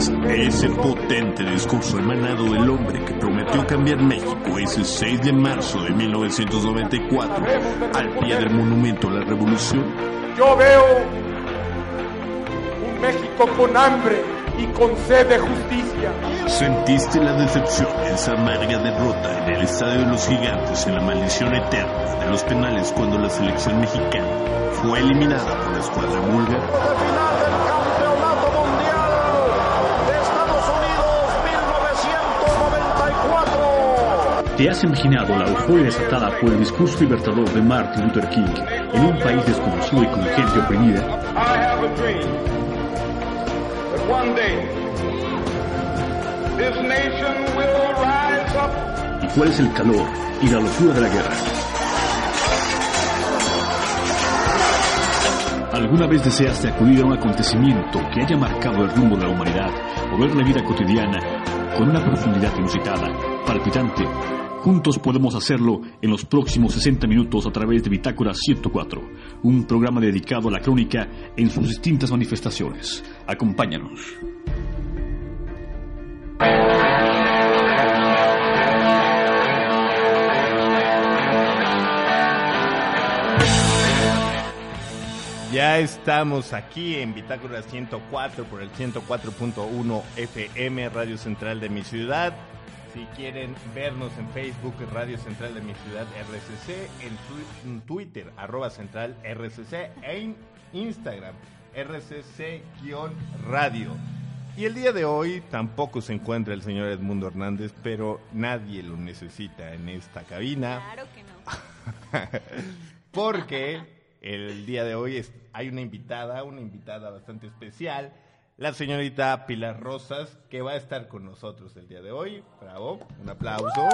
¿Recuerdas ese potente discurso emanado del hombre que prometió cambiar México ese 6 de marzo de 1994 al pie del monumento a la revolución? Yo veo un México con hambre y con sed de justicia. ¿Sentiste la decepción, esa amarga derrota en el Estadio de los Gigantes en la maldición eterna de los penales cuando la selección mexicana fue eliminada por la escuadra búlgara? ¿Te has imaginado la euforia desatada por el discurso libertador de Martin Luther King en un país desconocido y con gente oprimida? ¿Y cuál es el calor y la locura de la guerra? ¿Alguna vez deseaste acudir a un acontecimiento que haya marcado el rumbo de la humanidad o ver la vida cotidiana con una profundidad inusitada, palpitante? Juntos podemos hacerlo en los próximos 60 minutos a través de Bitácora 104, un programa dedicado a la crónica en sus distintas manifestaciones. Acompáñanos. Ya estamos aquí en Bitácora 104 por el 104.1 FM, Radio Central de mi ciudad. Si quieren vernos en Facebook, Radio Central de mi ciudad, RCC, en, Twitter, arroba central RCC, en Instagram, RCC-radio. Y el día de hoy tampoco se encuentra el señor Edmundo Hernández, pero nadie lo necesita en esta cabina. Claro que no. Porque el día de hoy es- hay una invitada, una invitada bastante especial, la señorita Pilar Rosas, que va a estar con nosotros el día de hoy. Bravo, un aplauso.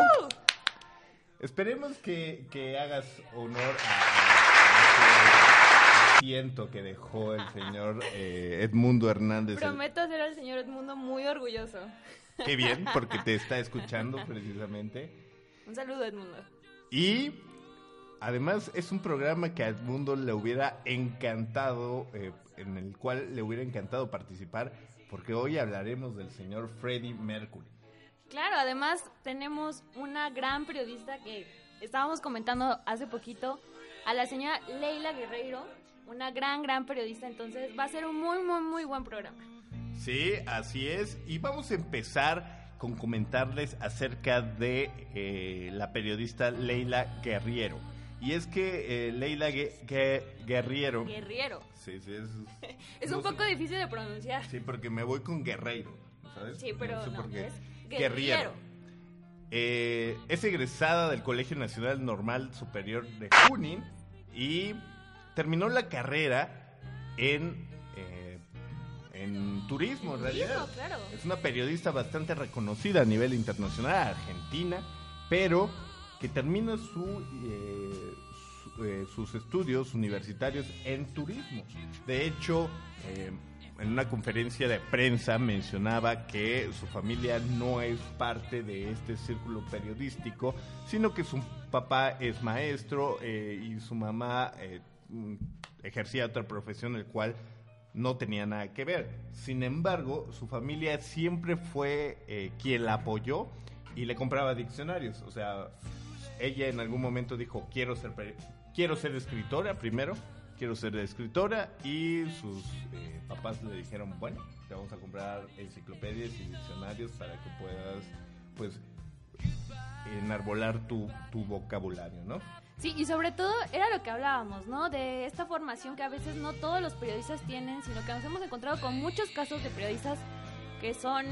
Esperemos que, que hagas honor a, a ese asiento que dejó el señor eh, Edmundo Hernández. Prometo hacer al señor Edmundo muy orgulloso. Qué bien, porque te está escuchando precisamente. Un saludo, Edmundo. Y además es un programa que al mundo le hubiera encantado, eh, en el cual le hubiera encantado participar, porque hoy hablaremos del señor Freddie Mercury. Claro, además tenemos una gran periodista que estábamos comentando hace poquito, a la señora Leila Guerreiro, una gran, gran periodista, entonces va a ser un muy, muy, muy buen programa. Sí, así es. Y vamos a empezar con comentarles acerca de eh, la periodista Leila Guerriero. Y es que eh, Leila Gue- Gue- Guerriero... Guerriero. Sí, sí, es, Es no un sé- poco difícil de pronunciar. Sí, porque me voy con Guerreiro, ¿sabes? Sí, pero sé no, por qué. es Guerriero. Eh, es egresada del Colegio Nacional Normal Superior de Junín y terminó la carrera en, eh, en turismo, en realidad. Turismo, claro. Es una periodista bastante reconocida a nivel internacional, argentina, pero que termina eh, su- eh, sus estudios universitarios en turismo. De hecho, eh, en una conferencia de prensa mencionaba que su familia no es parte de este círculo periodístico, sino que su papá es maestro eh, y su mamá ejercía otra profesión, el cual no tenía nada que ver. Sin embargo, su familia siempre fue quien la apoyó y le compraba diccionarios. O sea, ella en algún momento dijo, quiero ser, quiero ser escritora primero, quiero ser escritora y sus eh, papás le dijeron, bueno, te vamos a comprar enciclopedias y diccionarios para que puedas, pues, enarbolar tu, tu vocabulario, ¿no? Sí, y sobre todo era lo que hablábamos, ¿no? De esta formación que a veces no todos los periodistas tienen, sino que nos hemos encontrado con muchos casos de periodistas que son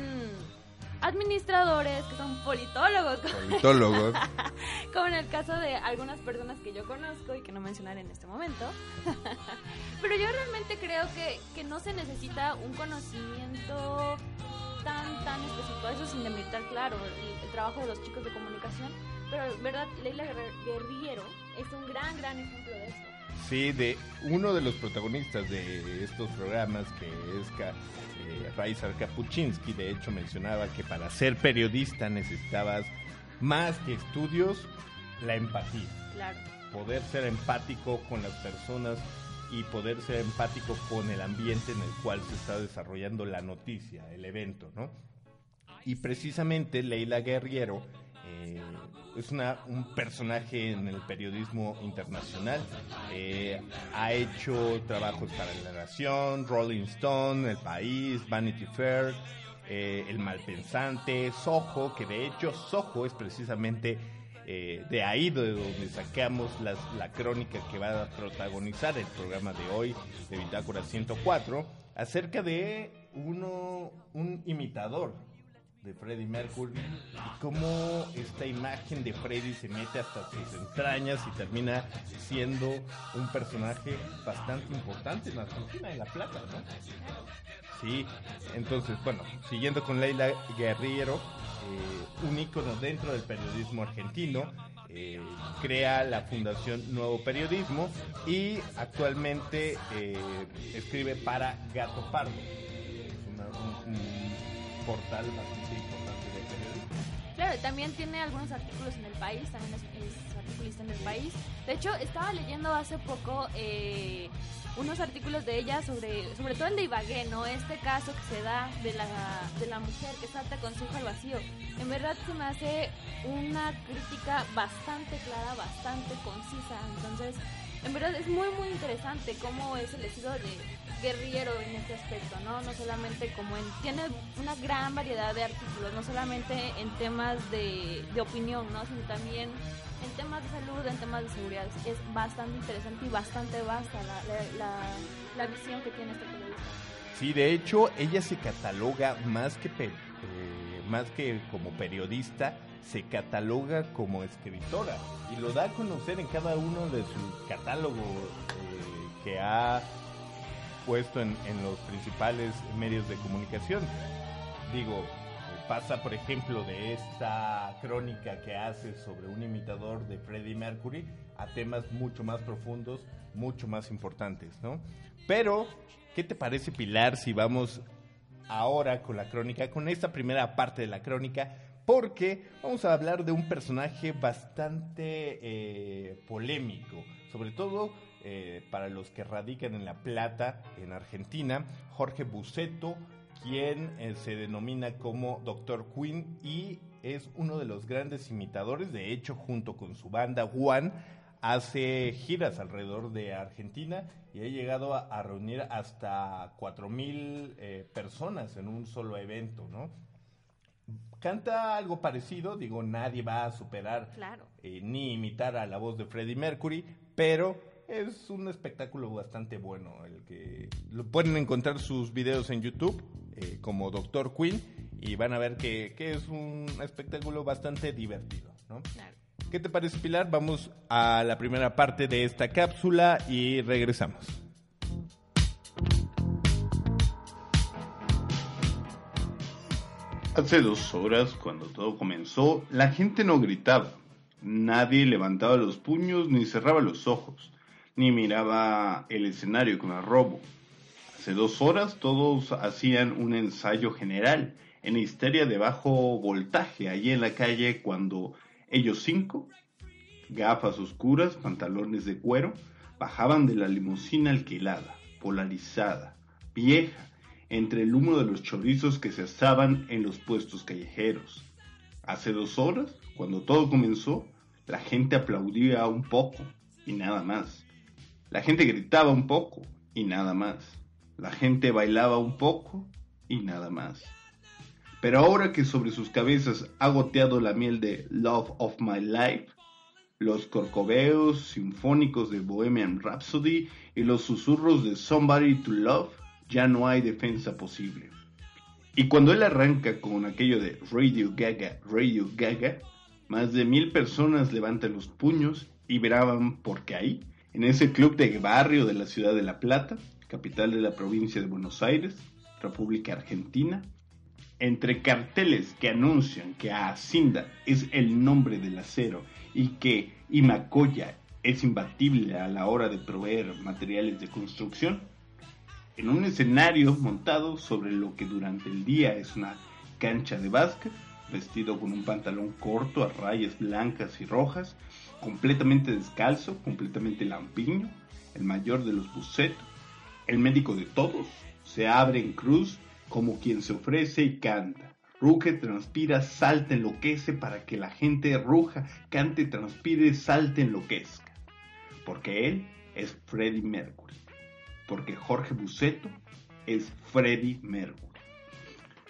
administradores, que son politólogos, como- Politólogos. como en el caso de algunas personas que yo conozco y que no mencionaré en este momento. Pero yo realmente creo que, que no se necesita un conocimiento tan, tan específico. Eso sin demeritar, claro, el, el trabajo de los chicos de comunicación. Pero, ¿verdad? Leila Guerriero es un gran, gran ejemplo de eso. Sí, de uno de los protagonistas de estos programas, que es eh, Raizar Kapuczynski, de hecho mencionaba que para ser periodista necesitabas más que estudios, la empatía. Claro. Poder ser empático con las personas y poder ser empático con el ambiente en el cual se está desarrollando la noticia, el evento, ¿no? Y precisamente Leila Guerriero eh, es una, un personaje en el periodismo internacional. Eh, ha hecho trabajos para La Nación, Rolling Stone, El País, Vanity Fair, eh, El Malpensante, Soho, que de hecho Soho es precisamente eh, de ahí de donde sacamos las, la crónica que va a protagonizar el programa de hoy de Bitácora 104 acerca de uno, un imitador de Freddie Mercury y cómo esta imagen de Freddie se mete hasta sus entrañas y termina siendo un personaje bastante importante en la Argentina, en La Plata, ¿no? Sí, entonces, bueno, siguiendo con Leila Guerriero, eh, un ícono dentro del periodismo argentino, eh, crea la Fundación Nuevo Periodismo y actualmente eh, escribe para Gato Pardo. Es una- un, un portal bastante importante de periodismo. Claro, también tiene algunos artículos en el país, también es, es articulista en el país. De hecho, estaba leyendo hace poco eh, unos artículos de ella sobre, sobre todo el de Ibagué, ¿no? Este caso que se da de la, de la mujer que salta con su hijo al vacío. En verdad se me hace una crítica bastante clara, bastante concisa. Entonces, en verdad es muy, muy interesante cómo es el estilo de guerrillero en este aspecto, ¿no? No solamente como en... Tiene una gran variedad de artículos, no solamente en temas de, de opinión, ¿no? Sino también en temas de salud, en temas de seguridad. Es bastante interesante y bastante vasta la, la, visión que tiene este periodista. Sí, de hecho, ella se cataloga más que, eh, más que como periodista, se cataloga como escritora y lo da a conocer en cada uno de sus catálogos eh, que ha puesto en, en los principales medios de comunicación. Digo, pasa por ejemplo de esta crónica que hace sobre un imitador de Freddie Mercury a temas mucho más profundos, mucho más importantes, ¿no? Pero, ¿qué te parece Pilar si vamos ahora con la crónica, con esta primera parte de la crónica? Porque vamos a hablar de un personaje bastante eh, polémico, sobre todo eh, para los que radican en La Plata, en Argentina, Jorge Buceto, quien eh, se denomina como Dr. Queen y es uno de los grandes imitadores, de hecho junto con su banda One hace giras alrededor de Argentina y ha llegado a, a reunir hasta 4.000 eh, personas en un solo evento, ¿no? Canta algo parecido, digo, nadie va a superar Claro. eh, ni imitar a la voz de Freddie Mercury, pero es un espectáculo bastante bueno. El que lo pueden encontrar sus videos en YouTube eh, como Doctor Queen y van a ver que, que es un espectáculo bastante divertido, ¿no? Claro. ¿Qué te parece, Pilar? Vamos a la primera parte de esta cápsula y regresamos. Hace dos horas, cuando todo comenzó, la gente no gritaba. Nadie levantaba los puños ni cerraba los ojos, ni miraba el escenario con arrobo. Hace dos horas todos hacían un ensayo general en histeria de bajo voltaje allí en la calle cuando ellos cinco, gafas oscuras, pantalones de cuero, bajaban de la limusina alquilada, polarizada, vieja, entre el humo de los chorizos que se asaban en los puestos callejeros. Hace dos horas, cuando todo comenzó, la gente aplaudía un poco y nada más. La gente gritaba un poco y nada más. La gente bailaba un poco y nada más. Pero ahora que sobre sus cabezas ha goteado la miel de Love of My Life, los corcoveos sinfónicos de Bohemian Rhapsody y los susurros de Somebody to Love, ya no hay defensa posible. Y cuando él arranca con aquello de Radio Gaga, Radio Gaga, más de mil personas levantan los puños y braban porque ahí, en ese club de barrio de la ciudad de La Plata, capital de la provincia de Buenos Aires, República Argentina, entre carteles que anuncian que Acinda es el nombre del acero y que Imacoya es imbatible a la hora de proveer materiales de construcción. En un escenario montado sobre lo que durante el día es una cancha de básquet, vestido con un pantalón corto a rayas blancas y rojas, completamente descalzo, completamente lampiño, el mayor de los bucetos, el médico de todos, se abre en cruz como quien se ofrece y canta. Ruge, transpira, salta, enloquece para que la gente ruja, cante, transpire, salte, enloquezca. Porque él es Freddie Mercury. Porque Jorge Buceto es Freddie Mercury.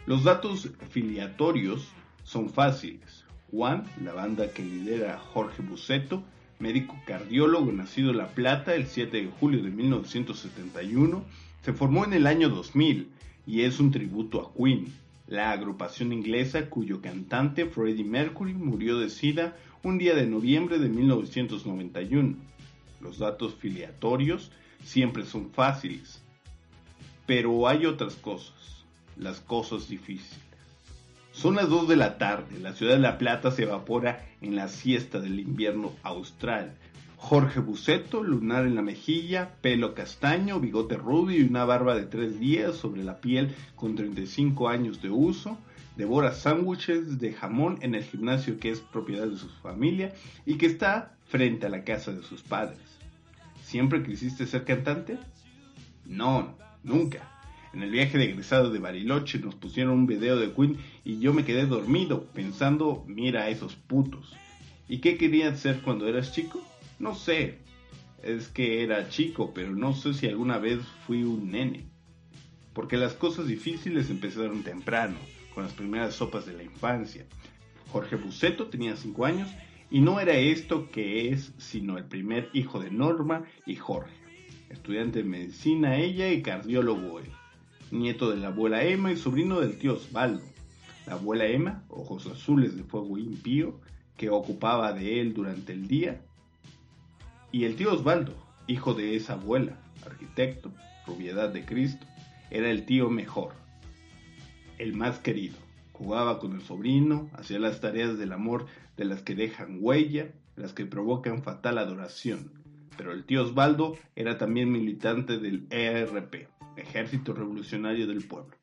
Los datos filiatorios son fáciles. Juan, la banda que lidera Jorge Buceto, médico cardiólogo nacido en La Plata el 7 de julio de 1971, se formó en el año 2000 y es un tributo a Queen, la agrupación inglesa cuyo cantante Freddie Mercury murió de SIDA un día de noviembre de 1991. Los datos filiatorios siempre son fáciles, pero hay otras cosas, las cosas difíciles. Son las 2 de la tarde, la ciudad de La Plata se evapora en la siesta del invierno austral. Jorge Buceto, lunar en la mejilla, pelo castaño, bigote rubio y una barba de tres días sobre la piel con 35 años de uso, devora sándwiches de jamón en el gimnasio que es propiedad de su familia y que está frente a la casa de sus padres. ¿Siempre quisiste ser cantante? No, nunca. En el viaje de egresado de Bariloche nos pusieron un video de Queen y yo me quedé dormido pensando, mira a esos putos. ¿Y qué querías ser cuando eras chico? No sé. Es que era chico, pero no sé si alguna vez fui un nene. Porque las cosas difíciles empezaron temprano, con las primeras sopas de la infancia. Jorge Buceto tenía 5 años y no era esto que es, sino el primer hijo de Norma y Jorge. Estudiante de medicina ella y cardiólogo él nieto de la abuela Emma y sobrino del tío Osvaldo. La abuela Emma, ojos azules de fuego impío, que ocupaba de él durante el día. Y el tío Osvaldo, hijo de esa abuela, arquitecto, rubiedad de Cristo, era el tío mejor, el más querido. Jugaba con el sobrino, hacía las tareas del amor de las que dejan huella, las que provocan fatal adoración. Pero el tío Osvaldo era también militante del ERP, Ejército Revolucionario del Pueblo,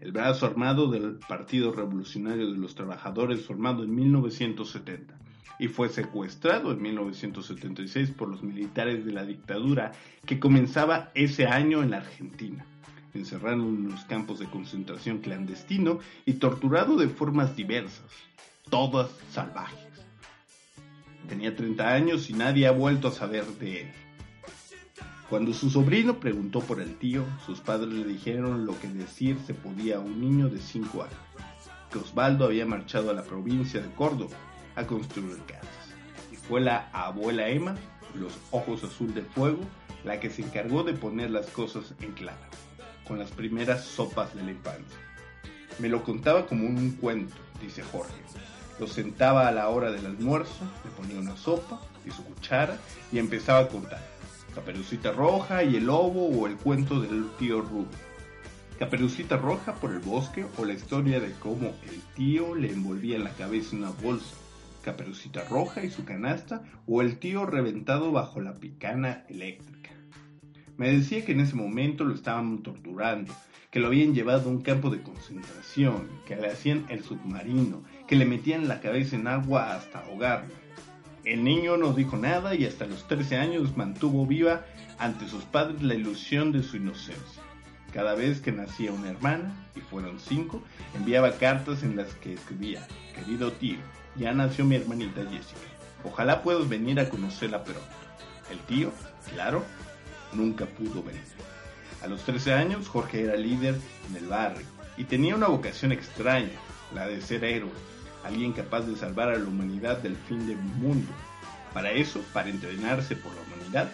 el brazo armado del Partido Revolucionario de los Trabajadores formado en 1970 y fue secuestrado en 1976 por los militares de la dictadura que comenzaba ese año en la Argentina, encerrado en los campos de concentración clandestino y torturado de formas diversas, todas salvajes. Tenía 30 años y nadie ha vuelto a saber de él. Cuando su sobrino preguntó por el tío, sus padres le dijeron lo que decir se podía a un niño de 5 años, que Osvaldo había marchado a la provincia de Córdoba a construir casas. Y fue la abuela Emma, los ojos azul de fuego, la que se encargó de poner las cosas en claro, con las primeras sopas de la infancia. Me lo contaba como un cuento, dice Jorge. Lo sentaba a la hora del almuerzo, le ponía una sopa y su cuchara y empezaba a contar Caperucita Roja y el Lobo o el cuento del tío Rubio. Caperucita Roja por el bosque o la historia de cómo el tío le envolvía en la cabeza una bolsa. Caperucita Roja y su canasta o el tío reventado bajo la picana eléctrica. Me decía que en ese momento lo estaban torturando, que lo habían llevado a un campo de concentración, que le hacían el submarino, que le metían la cabeza en agua hasta ahogarlo el niño no dijo nada y hasta los 13 años mantuvo viva ante sus padres la ilusión de su inocencia. Cada vez que nacía una hermana, y fueron cinco, enviaba cartas en las que escribía, querido tío, ya nació mi hermanita Jessica. Ojalá puedas venir a conocerla pronto. El tío, claro, nunca pudo venir. A los 13 años Jorge era líder en el barrio y tenía una vocación extraña, la de ser héroe alguien capaz de salvar a la humanidad del fin del mundo. Para eso, para entrenarse por la humanidad,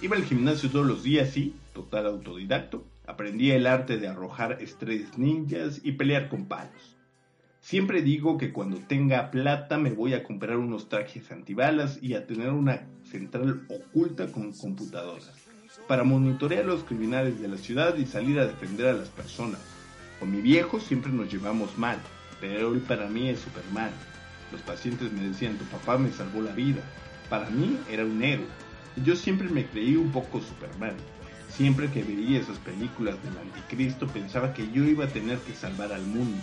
iba al gimnasio todos los días y, total autodidacto, aprendía el arte de arrojar estrellas ninjas y pelear con palos. Siempre digo que cuando tenga plata me voy a comprar unos trajes antibalas y a tener una central oculta con computadoras, para monitorear a los criminales de la ciudad y salir a defender a las personas. Con mi viejo siempre nos llevamos mal, pero él para mí es Superman. Los pacientes me decían, tu papá me salvó la vida. Para mí era un héroe. Yo siempre me creí un poco Superman. Siempre que veía esas películas del anticristo pensaba que yo iba a tener que salvar al mundo.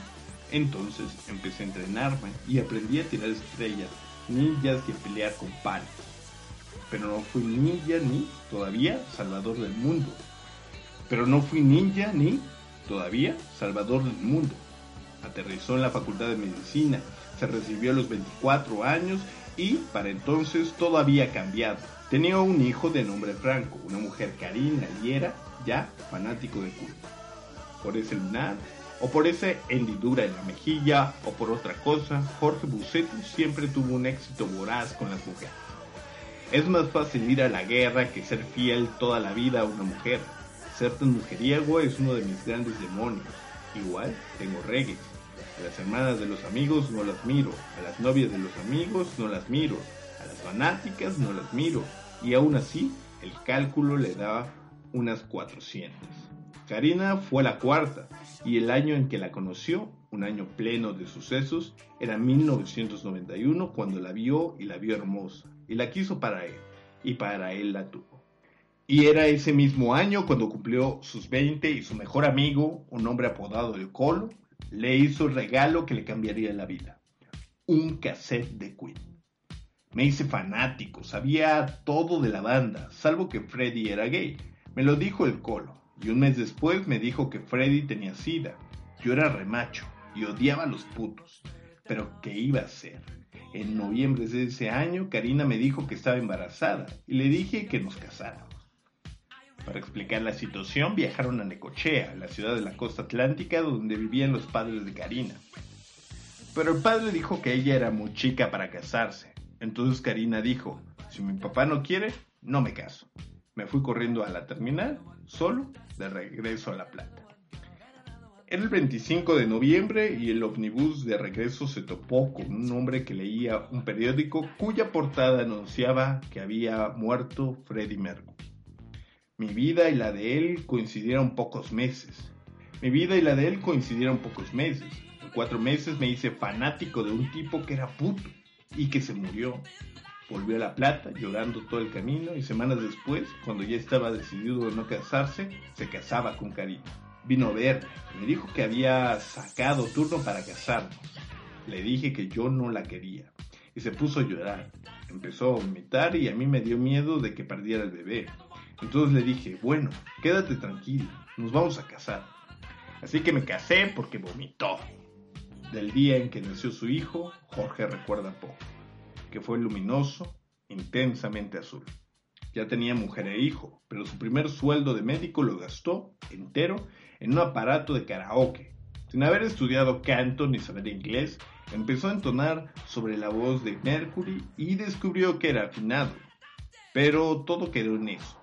Entonces empecé a entrenarme y aprendí a tirar estrellas, ninjas y a pelear con palos. Pero no fui ninja ni todavía salvador del mundo. Pero no fui ninja ni todavía salvador del mundo. Aterrizó en la Facultad de Medicina, se recibió a los 24 años y para entonces todo había cambiado. Tenía un hijo de nombre Franco, una mujer Karina y era ya fanático de culto. Por ese lunar, o por esa hendidura en la mejilla, o por otra cosa, Jorge Buceto siempre tuvo un éxito voraz con las mujeres. Es más fácil ir a la guerra que ser fiel toda la vida a una mujer. Ser tan mujeriego es uno de mis grandes demonios. Igual tengo reggae. A las hermanas de los amigos no las miro, a las novias de los amigos no las miro, a las fanáticas no las miro, y aún así el cálculo le da unas 400. Karina fue la cuarta, y el año en que la conoció, un año pleno de sucesos, era 1991 cuando la vio y la vio hermosa, y la quiso para él, y para él la tuvo. Y era ese mismo año cuando cumplió sus 20 y su mejor amigo, un hombre apodado El Colo, le hizo regalo que le cambiaría la vida. Un cassette de Queen. Me hice fanático, sabía todo de la banda, salvo que Freddy era gay. Me lo dijo el Colo, y un mes después me dijo que Freddy tenía sida. Yo era remacho y odiaba a los putos. Pero ¿qué iba a hacer? En noviembre de ese año, Karina me dijo que estaba embarazada y le dije que nos casáramos. Para explicar la situación, viajaron a Necochea, la ciudad de la costa atlántica donde vivían los padres de Karina. Pero el padre dijo que ella era muy chica para casarse. Entonces Karina dijo, si mi papá no quiere, no me caso. Me fui corriendo a la terminal, solo, de regreso a La Plata. Era el 25 de noviembre y el ómnibus de regreso se topó con un hombre que leía un periódico cuya portada anunciaba que había muerto Freddie Mercury. Mi vida y la de él coincidieron pocos meses. Mi vida y la de él coincidieron pocos meses. En cuatro meses me hice fanático de un tipo que era puto y que se murió. Volvió a La Plata llorando todo el camino y semanas después, cuando ya estaba decidido a no casarse, se casaba con Karina. Vino a verme, me dijo que había sacado turno para casarnos. Le dije que yo no la quería y se puso a llorar. Empezó a vomitar y a mí me dio miedo de que perdiera el bebé. Entonces le dije, bueno, quédate tranquilo, nos vamos a casar. Así que me casé porque vomitó. Del día en que nació su hijo, Jorge recuerda poco, que fue luminoso, intensamente azul. Ya tenía mujer e hijo, pero su primer sueldo de médico lo gastó entero en un aparato de karaoke. Sin haber estudiado canto ni saber inglés, empezó a entonar sobre la voz de Mercury y descubrió que era afinado. Pero todo quedó en eso.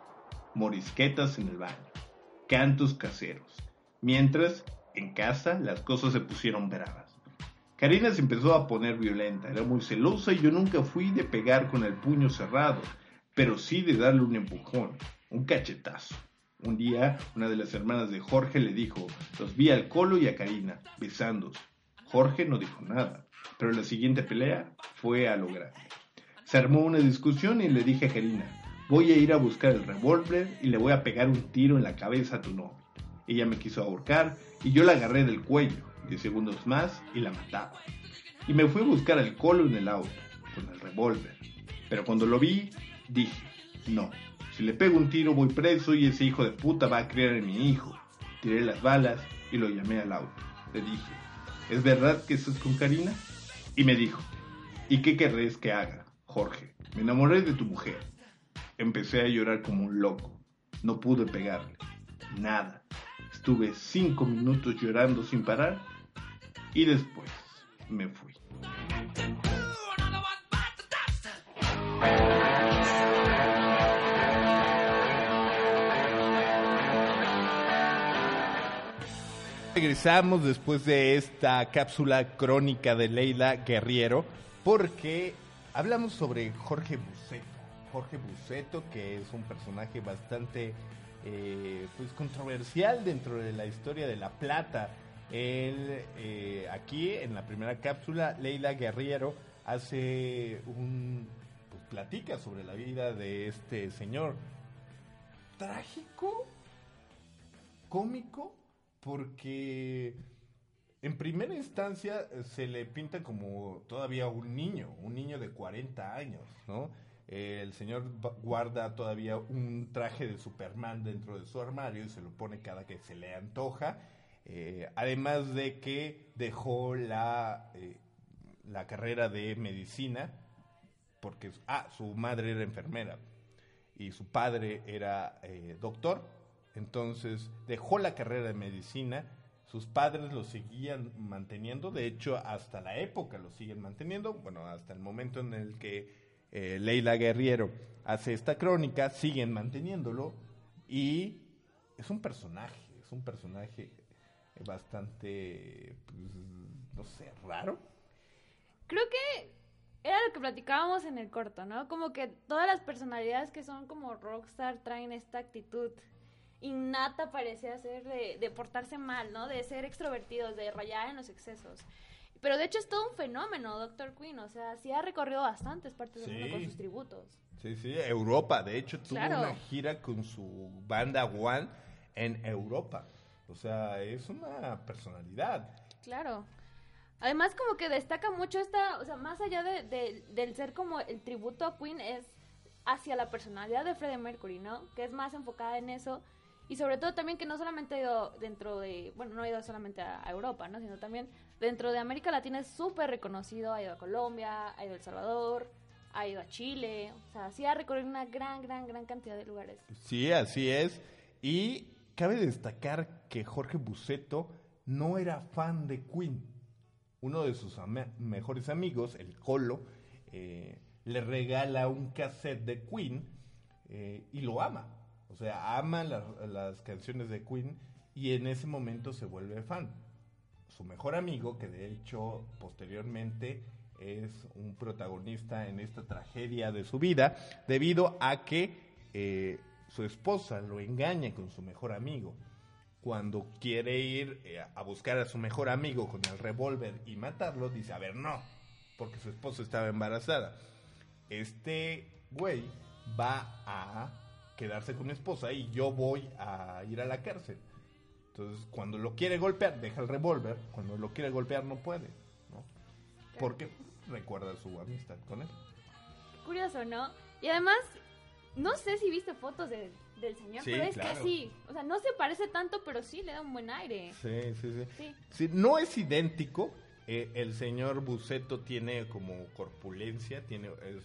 Morisquetas en el baño, cantos caseros. Mientras, en casa, las cosas se pusieron bravas. Karina se empezó a poner violenta, era muy celosa y yo nunca fui de pegar con el puño cerrado, pero sí de darle un empujón, un cachetazo. Un día, una de las hermanas de Jorge le dijo, los vi al Colo y a Karina, besándose. Jorge no dijo nada, pero la siguiente pelea fue a lo grande. Se armó una discusión y le dije a Karina, voy a ir a buscar el revólver y le voy a pegar un tiro en la cabeza a tu novio. Ella me quiso ahorcar y yo la agarré del cuello, diez segundos más y la mataba. Y me fui a buscar al Colo en el auto, con el revólver. Pero cuando lo vi, dije, no, si le pego un tiro voy preso y ese hijo de puta va a creer en mi hijo. Tiré las balas y lo llamé al auto. Le dije, ¿es verdad que estás con Karina? Y me dijo, ¿y qué querés que haga, Jorge? Me enamoré de tu mujer. Empecé a llorar como un loco. No pude pegarle. Nada. Estuve cinco minutos llorando sin parar y después me fui. Regresamos después de esta cápsula crónica de Leila Guerriero porque hablamos sobre Jorge Buceto. Jorge Buceto, que es un personaje bastante eh, pues controversial dentro de la historia de La Plata. Él, eh, aquí en la primera cápsula, Leila Guerriero hace un, pues, platica sobre la vida de este señor. Trágico, cómico, porque en primera instancia se le pinta como todavía un niño, un niño de 40 años, ¿no? El señor guarda todavía un traje de Superman dentro de su armario y se lo pone cada que se le antoja. Eh, además de que dejó la, eh, la carrera de medicina porque ah, su madre era enfermera y su padre era eh, doctor, entonces dejó la carrera de medicina, sus padres lo seguían manteniendo, de hecho hasta la época lo siguen manteniendo, bueno, hasta el momento en el que eh, Leila Guerriero hace esta crónica, siguen manteniéndolo y es un personaje, es un personaje bastante, pues, no sé, raro. Creo que era lo que platicábamos en el corto, ¿no? Como que todas las personalidades que son como rockstar traen esta actitud innata, parecía ser, de, de portarse mal, ¿no? De ser extrovertidos, de rayar en los excesos. Pero de hecho es todo un fenómeno, Dr. Queen. O sea, sí ha recorrido bastantes partes del mundo Sí. con sus tributos. Sí, sí, Europa. De hecho, tuvo Claro. una gira con su banda One en Europa. O sea, es una personalidad. Claro. Además, como que destaca mucho esta, o sea, más allá de, de- del ser como el tributo a Queen, es hacia la personalidad de Freddie Mercury, ¿no? Que es más enfocada en eso. Y sobre todo también que no solamente ha ido dentro de, bueno, no ha ido solamente a, Europa, ¿no? Sino también dentro de América Latina es súper reconocido. Ha ido a Colombia, ha ido a El Salvador, ha ido a Chile. O sea, sí ha recorrido una gran, gran, gran cantidad de lugares. Sí, así es. Y cabe destacar que Jorge Buceto no era fan de Queen. Uno de sus mejores amigos, el Colo, eh, le regala un cassette de Queen eh, y lo ama. O sea, ama la- las canciones de Queen y en ese momento se vuelve fan. Su mejor amigo, que de hecho posteriormente es un protagonista en esta tragedia de su vida, debido a que eh, su esposa lo engaña con su mejor amigo. Cuando quiere ir eh, a buscar a su mejor amigo con el revólver y matarlo, dice, a ver, no, porque su esposa estaba embarazada. Este güey va a quedarse con mi esposa y yo voy a ir a la cárcel. Entonces, cuando lo quiere golpear, deja el revólver. Cuando lo quiere golpear, no puede. ¿no? Porque recuerda su amistad con él. Curioso, ¿no? Y además, no sé si viste fotos de- del señor, Sí, pero es claro. casi, o sea, no se parece tanto, pero sí le da un buen aire. Sí, sí, sí. Sí. Sí, no es idéntico. eh, el señor Buceto tiene como corpulencia. Tiene, es,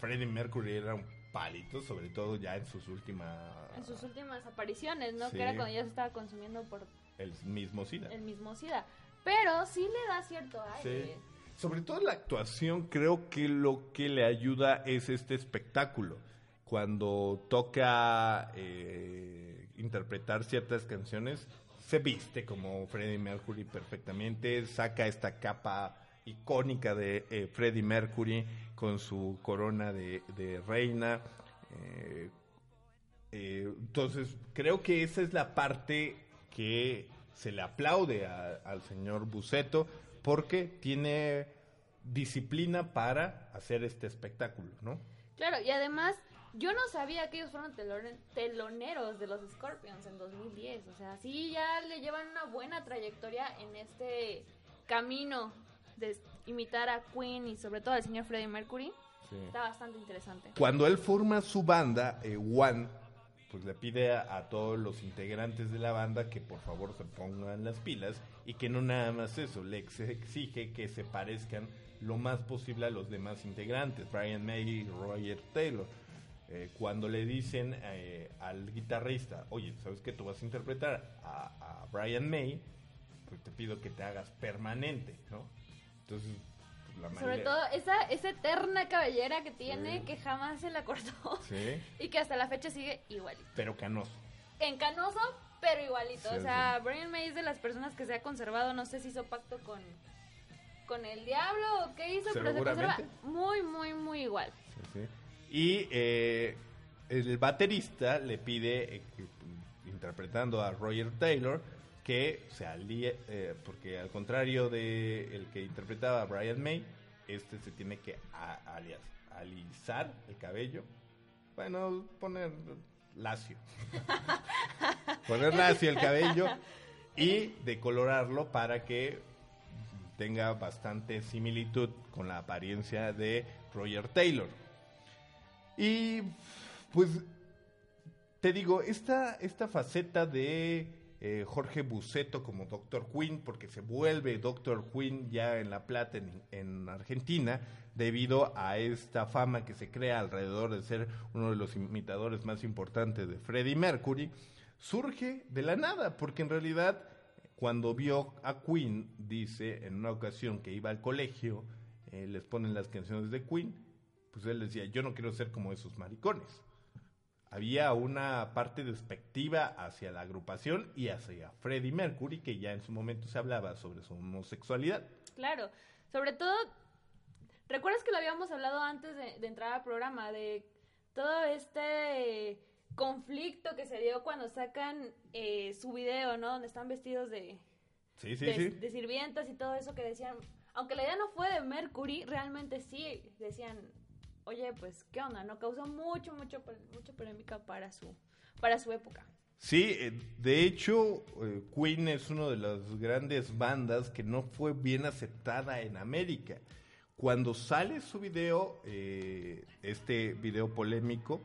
Freddie Mercury era un palito, sobre todo ya en sus últimas. En sus últimas apariciones, ¿no? Sí. Que era cuando ya se estaba consumiendo por El mismo SIDA. el mismo SIDA. Pero sí le da cierto aire. Sí. Sobre todo la actuación, creo que lo que le ayuda es este espectáculo. Cuando toca eh, interpretar ciertas canciones, se viste como Freddie Mercury perfectamente, saca esta capa icónica de eh, Freddie Mercury con su corona de, de reina. eh, eh, entonces, creo que esa es la parte que se le aplaude a- al señor Buceto porque tiene disciplina para hacer este espectáculo, ¿no? Claro, y además, yo no sabía que ellos fueron telone- teloneros de los Scorpions en 2010. O sea, sí ya le llevan una buena trayectoria en este camino de imitar a Queen y sobre todo al señor Freddie Mercury. Está bastante interesante. Cuando él forma su banda, eh, One, pues le pide a, a todos los integrantes de la banda que por favor se pongan las pilas y que no nada más eso, le ex- exige que se parezcan lo más posible a los demás integrantes, Brian May y Roger Taylor. Eh, cuando le dicen eh, al guitarrista, oye, ¿sabes que tú vas a interpretar a, a Brian May? Pues te pido que te hagas permanente, ¿no? Entonces, pues, la Sobre manera- todo esa, esa eterna cabellera que tiene Sí. que jamás se la cortó Sí, y que hasta la fecha sigue igualito. pero canoso. Encanoso, pero igualito. Sí, o sea, Brian May es de las personas que se ha conservado, no sé si hizo pacto con, con el diablo o qué hizo, pero se conserva muy, muy, muy igual. Y eh, el baterista le pide, eh, que, interpretando a Roger Taylor, que se alíe, eh, porque al contrario de el que interpretaba a Brian May, este se tiene que alias- alisar el cabello. Bueno, poner lacio. poner lacio el cabello y decolorarlo para que tenga bastante similitud con la apariencia de Roger Taylor. Y pues te digo, esta, esta faceta de eh, Jorge Buceto como Doctor Quinn, porque se vuelve Doctor Quinn ya en La Plata, en, en Argentina, debido a esta fama que se crea alrededor de ser uno de los imitadores más importantes de Freddie Mercury, surge de la nada, porque en realidad cuando vio a Queen, dice en una ocasión que iba al colegio, eh, les ponen las canciones de Queen, pues él decía, yo no quiero ser como esos maricones. Había una parte despectiva hacia la agrupación y hacia Freddie Mercury, que ya en su momento se hablaba sobre su homosexualidad. Claro, sobre todo, ¿recuerdas que lo habíamos hablado antes de, de entrar al programa? De todo este conflicto que se dio cuando sacan eh, su video, ¿no? Donde están vestidos de, Sí, sí, de, sí. de sirvientas y todo eso que decían, aunque la idea no fue de Mercury, realmente sí decían, oye, pues, ¿qué onda? No causó mucho, mucho, mucha polémica para su, para su época. Sí, eh, de hecho, eh, Queen es una de las grandes bandas que no fue bien aceptada en América. Cuando sale su video, eh, este video polémico,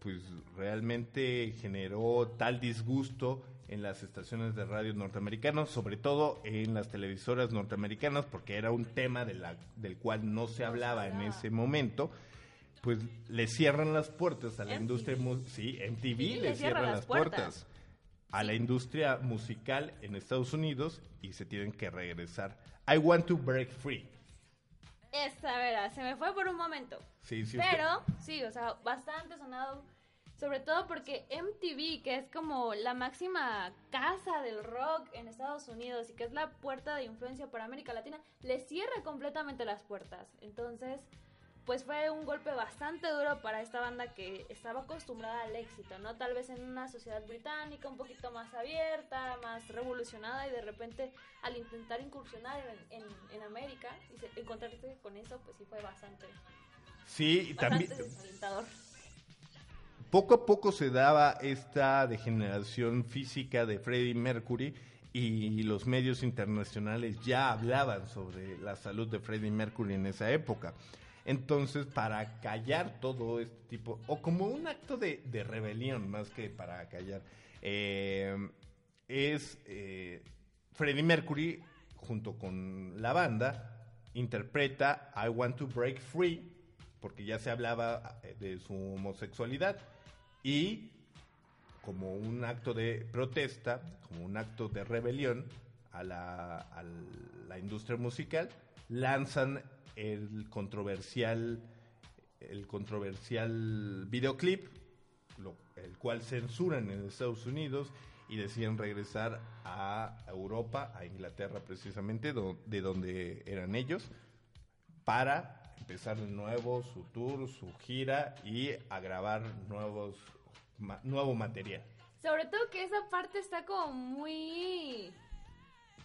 pues realmente generó tal disgusto en las estaciones de radio norteamericanas, sobre todo en las televisoras norteamericanas, porque era un tema de la- del cual no se hablaba en ese momento, pues le cierran las puertas a la MTV. industria sí, MTV Sí, le, cierra las puertas, a la industria musical en Estados Unidos y se tienen que regresar. I want to break free. Esta, verdad, se me fue por un momento. Sí, sí, Pero, sí, o sea, bastante sonado. Sobre todo porque MTV, que es como la máxima casa del rock en Estados Unidos y que es la puerta de influencia para América Latina, le cierra completamente las puertas. Entonces, pues fue un golpe bastante duro para esta banda que estaba acostumbrada al éxito, ¿no? Tal vez en una sociedad británica un poquito más abierta, más revolucionada y de repente al intentar incursionar en, en- en América y se- encontrarse con eso, pues sí fue bastante, Sí, también desalentador. Poco a poco se daba esta degeneración física de Freddie Mercury y los medios internacionales ya hablaban sobre la salud de Freddie Mercury en esa época. Entonces, para callar todo este tipo, o como un acto de, rebelión más que para callar, eh, es eh, Freddie Mercury, junto con la banda, interpreta I Want to Break Free, porque ya se hablaba eh, de su homosexualidad, y como un acto de protesta, como un acto de rebelión a la, a la industria musical, lanzan el controversial, el controversial videoclip, el cual censuran en Estados Unidos y deciden regresar a Europa, a Inglaterra precisamente, de donde eran ellos, para empezar de nuevo su tour, su gira y a grabar nuevos, ma- nuevo material. Sobre todo que esa parte está como muy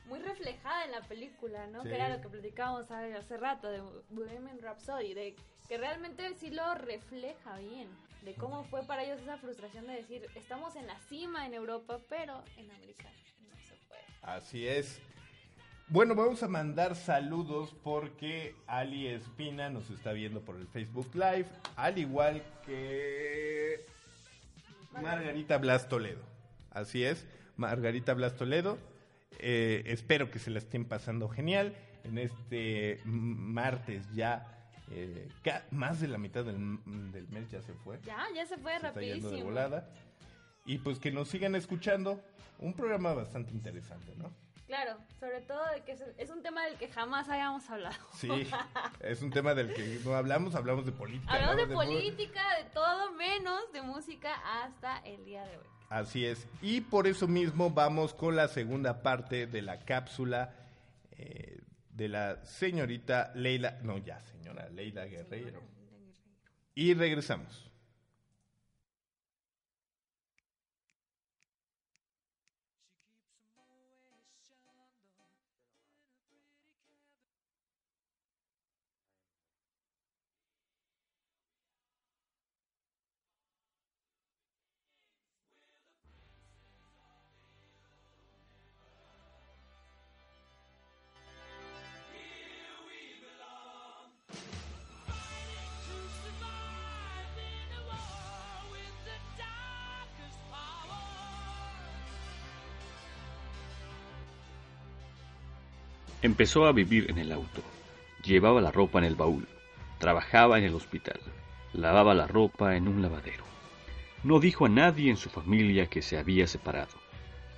muy reflejada en la película, ¿no? Sí. Que era lo que platicábamos hace, rato de Bohemian Rhapsody, de que realmente sí lo refleja bien, de cómo fue para ellos esa frustración de decir, estamos en la cima en Europa, pero en América no se puede. Así es. Bueno, vamos a mandar saludos porque Ali Espina nos está viendo por el Facebook Live, al igual que Margarita Blas Toledo. Así es, Margarita Blas Toledo. Eh, espero que se la estén pasando genial en este martes ya. eh, más de la mitad del, del mes ya se fue. Ya, ya se fue Se está yendo de rapidísimo. volada. Y pues que nos sigan escuchando. Un programa bastante interesante, ¿no? Claro, sobre todo de que es, es un tema del que jamás habíamos hablado. Sí, es un tema del que no hablamos, hablamos de política. Hablamos de política, de todo menos de música hasta el día de hoy. Así es. Y por eso mismo vamos con la segunda parte de la cápsula eh, de la señorita Leila, no ya, señora Leila Guerrero. Y regresamos. Empezó a vivir en el auto. Llevaba la ropa en el baúl. Trabajaba en el hospital. Lavaba la ropa en un lavadero. No dijo a nadie en su familia que se había separado.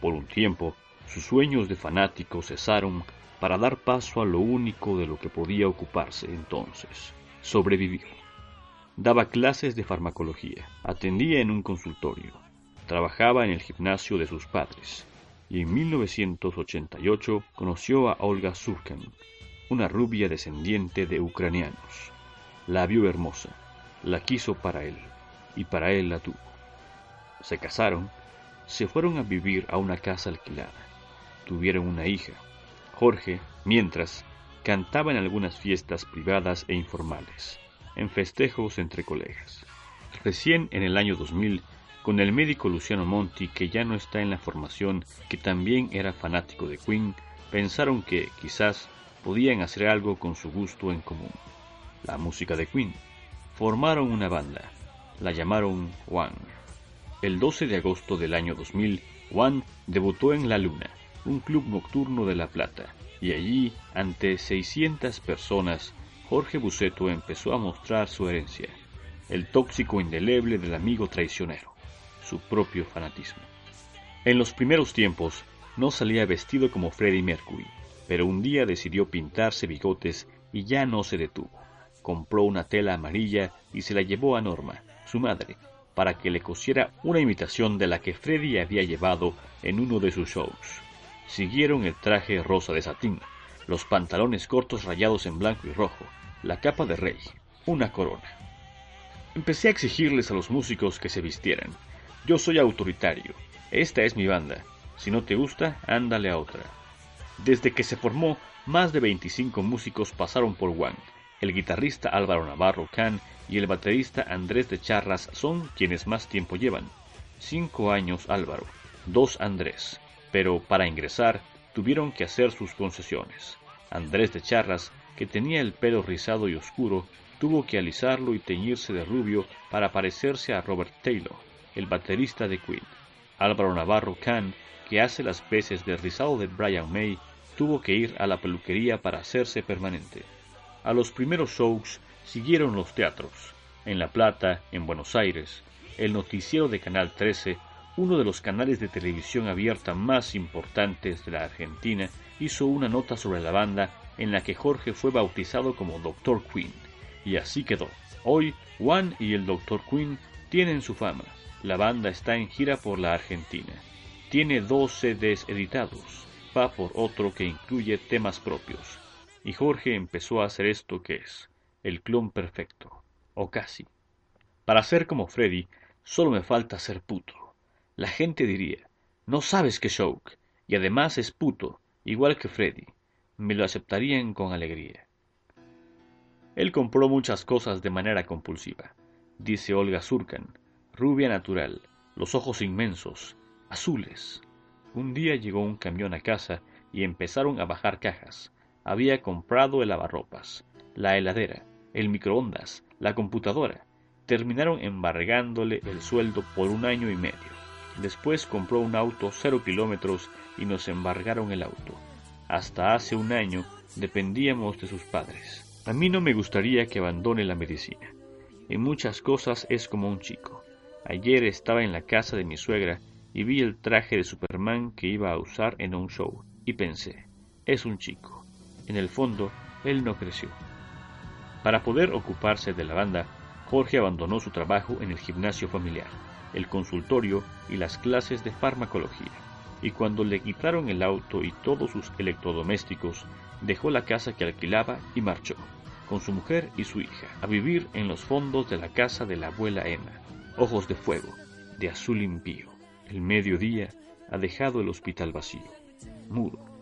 Por un tiempo, sus sueños de fanático cesaron para dar paso a lo único de lo que podía ocuparse entonces, sobrevivir. Daba clases de farmacología, atendía en un consultorio, trabajaba en el gimnasio de sus padres, y en 1988 conoció a Olga Surkan, una rubia descendiente de ucranianos. La vio hermosa, la quiso para él, y para él la tuvo. Se casaron, se fueron a vivir a una casa alquilada. Tuvieron una hija. Jorge, mientras, cantaba en algunas fiestas privadas e informales, en festejos entre colegas. Recién en el año 2000, con el médico Luciano Monti, que ya no está en la formación, que también era fanático de Queen, pensaron que, quizás, podían hacer algo con su gusto en común. La música de Queen. Formaron una banda. La llamaron One. El 12 de agosto del año 2000, Juan debutó en La Luna, un club nocturno de La Plata, y allí, ante 600 personas, Jorge Buceto empezó a mostrar su herencia, el tóxico indeleble del amigo traicionero, su propio fanatismo. En los primeros tiempos, no salía vestido como Freddie Mercury, pero un día decidió pintarse bigotes y ya no se detuvo. Compró una tela amarilla y se la llevó a Norma, su madre, para que le cosiera una imitación de la que Freddy había llevado en uno de sus shows. Siguieron el traje rosa de satín, los pantalones cortos rayados en blanco y rojo, la capa de rey, una corona. Empecé a exigirles a los músicos que se vistieran. Yo soy autoritario. Esta es mi banda. Si no te gusta, ándale a otra. Desde que se formó, más de 25 músicos pasaron por One. El guitarrista Álvaro Navarro Can y el baterista Andrés de Charras son quienes más tiempo llevan. Cinco años Álvaro, dos Andrés, pero para ingresar tuvieron que hacer sus concesiones. Andrés de Charras, que tenía el pelo rizado y oscuro, tuvo que alisarlo y teñirse de rubio para parecerse a Robert Taylor, el baterista de Queen. Álvaro Navarro Can, que hace las veces de rizado de Brian May, tuvo que ir a la peluquería para hacerse permanente. A los primeros shows siguieron los teatros. En La Plata, en Buenos Aires, el noticiero de Canal 13, uno de los canales de televisión abierta más importantes de la Argentina, hizo una nota sobre la banda en la que Jorge fue bautizado como Dr. Queen. Y así quedó. Hoy, Juan y el Dr. Queen tienen su fama. La banda está en gira por la Argentina. Tiene dos CDs editados. Va por otro que incluye temas propios. Y Jorge empezó a hacer esto que es el clon perfecto, o casi. Para ser como Freddy, solo me falta ser puto. La gente diría, no sabes que Shoke, y además es puto, igual que Freddy. Me lo aceptarían con alegría. Él compró muchas cosas de manera compulsiva, dice Olga Surkan, rubia natural, los ojos inmensos, azules. Un día llegó un camión a casa y empezaron a bajar cajas. Había comprado el lavarropas, la heladera, el microondas, la computadora. Terminaron embargándole el sueldo por un año y medio. Después compró un auto cero kilómetros y nos embargaron el auto. Hasta hace un año dependíamos de sus padres. A mí no me gustaría que abandone la medicina. En muchas cosas es como un chico. Ayer estaba en la casa de mi suegra y vi el traje de Superman que iba a usar en un show y pensé, es un chico. En el fondo, él no creció. Para poder ocuparse de la banda, Jorge abandonó su trabajo en el gimnasio familiar, el consultorio y las clases de farmacología. Y cuando le quitaron el auto y todos sus electrodomésticos, dejó la casa que alquilaba y marchó, con su mujer y su hija, a vivir en los fondos de la casa de la abuela Emma. Ojos de fuego, de azul impío. El mediodía ha dejado el hospital vacío, mudo,